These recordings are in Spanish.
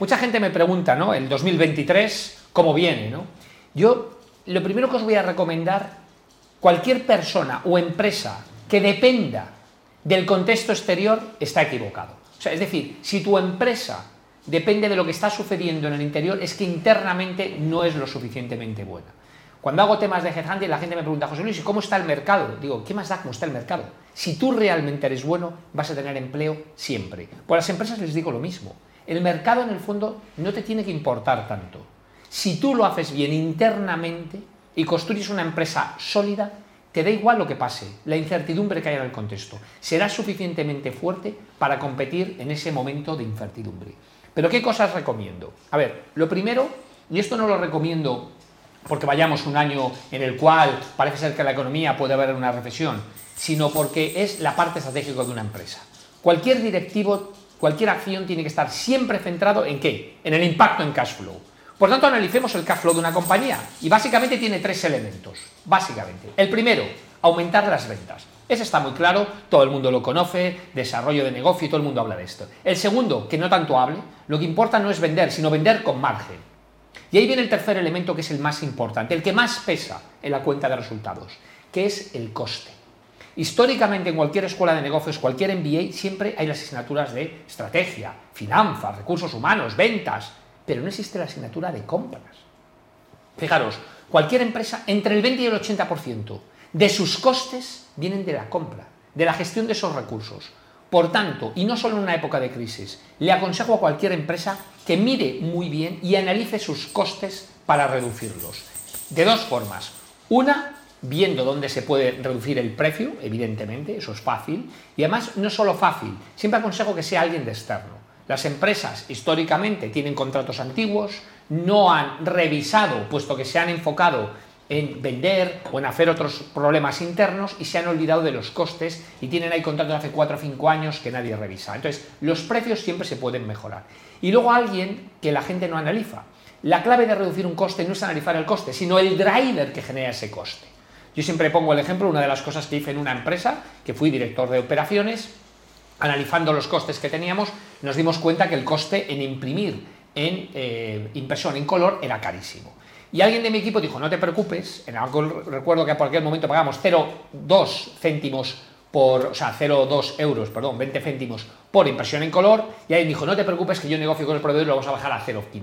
Mucha gente me pregunta, ¿no? El 2023, ¿cómo viene, no? Yo, lo primero que os voy a recomendar, cualquier persona o empresa que dependa del contexto exterior está equivocado. O sea, es decir, si tu empresa depende de lo que está sucediendo en el interior, es que internamente no es lo suficientemente buena. Cuando hago temas de headhunting, la gente me pregunta, José Luis, ¿y cómo está el mercado? Digo, ¿qué más da cómo está el mercado? Si tú realmente eres bueno, vas a tener empleo siempre. Pues a las empresas les digo lo mismo. El mercado, en el fondo, no te tiene que importar tanto. Si tú lo haces bien internamente y construyes una empresa sólida, te da igual lo que pase, la incertidumbre que haya en el contexto. Serás suficientemente fuerte para competir en ese momento de incertidumbre. Pero ¿qué cosas recomiendo? A ver, lo primero, y esto no lo recomiendo porque vayamos un año en el cual parece ser que la economía puede haber una recesión, sino porque es la parte estratégica de una empresa. Cualquier directivo, cualquier acción tiene que estar siempre centrado en qué? En el impacto en cash flow. Por tanto, analicemos el cash flow de una compañía y básicamente tiene tres elementos. Básicamente, el primero, aumentar las ventas. Ese está muy claro, todo el mundo lo conoce, desarrollo de negocio y todo el mundo habla de esto. El segundo, que no tanto hable, lo que importa no es vender, sino vender con margen. Y ahí viene el tercer elemento que es el más importante, el que más pesa en la cuenta de resultados, que es el coste. Históricamente en cualquier escuela de negocios, cualquier MBA, siempre hay las asignaturas de estrategia, finanzas, recursos humanos, ventas, pero no existe la asignatura de compras. Fijaros, cualquier empresa, entre el 20 y el 80% de sus costes vienen de la compra, de la gestión de esos recursos. Por tanto, y no solo en una época de crisis, le aconsejo a cualquier empresa que mire muy bien y analice sus costes para reducirlos. De dos formas. Una, viendo dónde se puede reducir el precio, evidentemente, eso es fácil. Y además, no solo fácil, siempre aconsejo que sea alguien de externo. Las empresas históricamente tienen contratos antiguos, no han revisado, puesto que se han enfocado en vender o en hacer otros problemas internos y se han olvidado de los costes y tienen ahí contratos de hace 4 o 5 años que nadie revisa. Entonces, los precios siempre se pueden mejorar. Y luego alguien que la gente no analiza. La clave de reducir un coste no es analizar el coste, sino el driver que genera ese coste. Yo siempre pongo el ejemplo, una de las cosas que hice en una empresa, que fui director de operaciones, analizando los costes que teníamos, nos dimos cuenta que el coste en imprimir en eh, impresión en color era carísimo. Y alguien de mi equipo dijo, no te preocupes, en algo recuerdo que por aquel momento pagamos 0,2 céntimos por, o sea, 0,2 euros, perdón, 20 céntimos por impresión en color, y alguien dijo, no te preocupes que yo negocio con el proveedor y lo vamos a bajar a 0,15.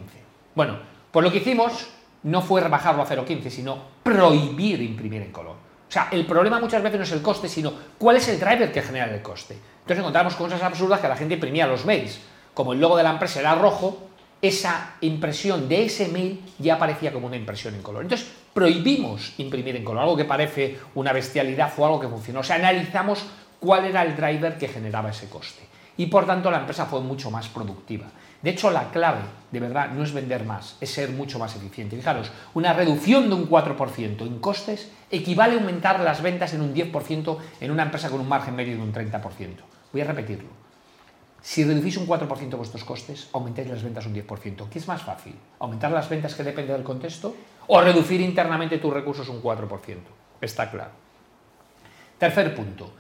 Bueno, pues lo que hicimos no fue bajarlo a 0,15, sino prohibir imprimir en color. O sea, el problema muchas veces no es el coste, sino cuál es el driver que genera el coste. Entonces encontramos cosas absurdas que la gente imprimía los mails. Como el logo de la empresa era rojo, esa impresión de ese mail ya aparecía como una impresión en color. Entonces prohibimos imprimir en color, algo que parece una bestialidad o algo que funcionó. O sea, analizamos cuál era el driver que generaba ese coste. Y por tanto la empresa fue mucho más productiva. De hecho, la clave, de verdad, no es vender más, es ser mucho más eficiente. Fijaros, una reducción de un 4% en costes equivale a aumentar las ventas en un 10% en una empresa con un margen medio de un 30%. Voy a repetirlo. Si reducís un 4% vuestros costes, aumentáis las ventas un 10%. ¿Qué es más fácil? ¿Aumentar las ventas que depende del contexto? ¿O reducir internamente tus recursos un 4%? Está claro. Tercer punto.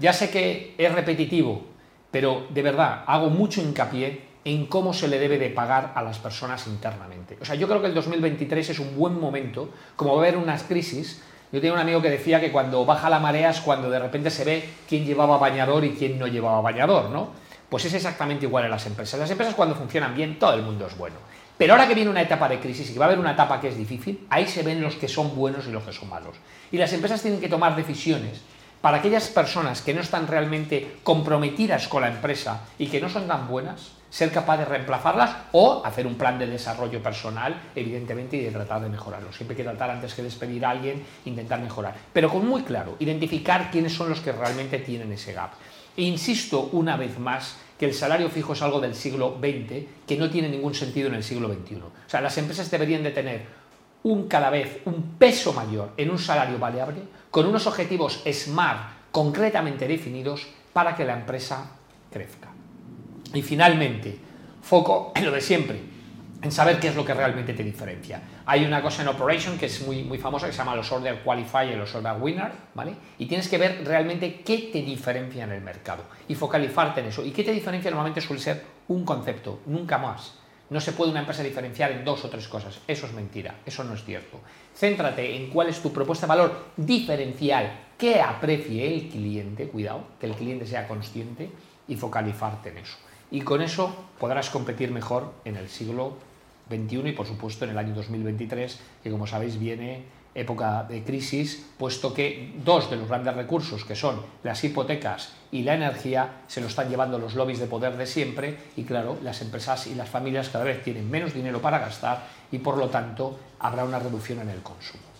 Ya sé que es repetitivo, pero de verdad hago mucho hincapié en cómo se le debe de pagar a las personas internamente. O sea, yo creo que el 2023 es un buen momento, como va a haber unas crisis, yo tenía un amigo que decía que cuando baja la marea es cuando de repente se ve quién llevaba bañador y quién no llevaba bañador, ¿no? Pues es exactamente igual en las empresas. Las empresas cuando funcionan bien, todo el mundo es bueno. Pero ahora que viene una etapa de crisis y que va a haber una etapa que es difícil, ahí se ven los que son buenos y los que son malos. Y las empresas tienen que tomar decisiones para aquellas personas que no están realmente comprometidas con la empresa y que no son tan buenas, ser capaz de reemplazarlas o hacer un plan de desarrollo personal, evidentemente, y de tratar de mejorarlo. Siempre hay que tratar, antes que despedir a alguien, intentar mejorar. Pero con muy claro, identificar quiénes son los que realmente tienen ese gap. E insisto una vez más que el salario fijo es algo del siglo XX que no tiene ningún sentido en el siglo XXI. O sea, las empresas deberían de tener un cada vez un peso mayor en un salario variable con unos objetivos SMART concretamente definidos para que la empresa crezca. Y finalmente, foco en lo de siempre, en saber qué es lo que realmente te diferencia. Hay una cosa en Operation que es muy, muy famosa que se llama los Order Qualifier y los Order Winner, ¿vale? Y tienes que ver realmente qué te diferencia en el mercado y focalizarte en eso. ¿Y qué te diferencia? Normalmente suele ser un concepto, nunca más. No se puede una empresa diferenciar en dos o tres cosas. Eso es mentira, eso no es cierto. Céntrate en cuál es tu propuesta de valor diferencial que aprecie el cliente, cuidado, que el cliente sea consciente y focalizarte en eso. Y con eso podrás competir mejor en el siglo XXI y por supuesto en el año 2023, que como sabéis viene época de crisis, puesto que dos de los grandes recursos, que son las hipotecas y la energía, se lo están llevando los lobbies de poder de siempre y claro, las empresas y las familias cada vez tienen menos dinero para gastar y por lo tanto habrá una reducción en el consumo.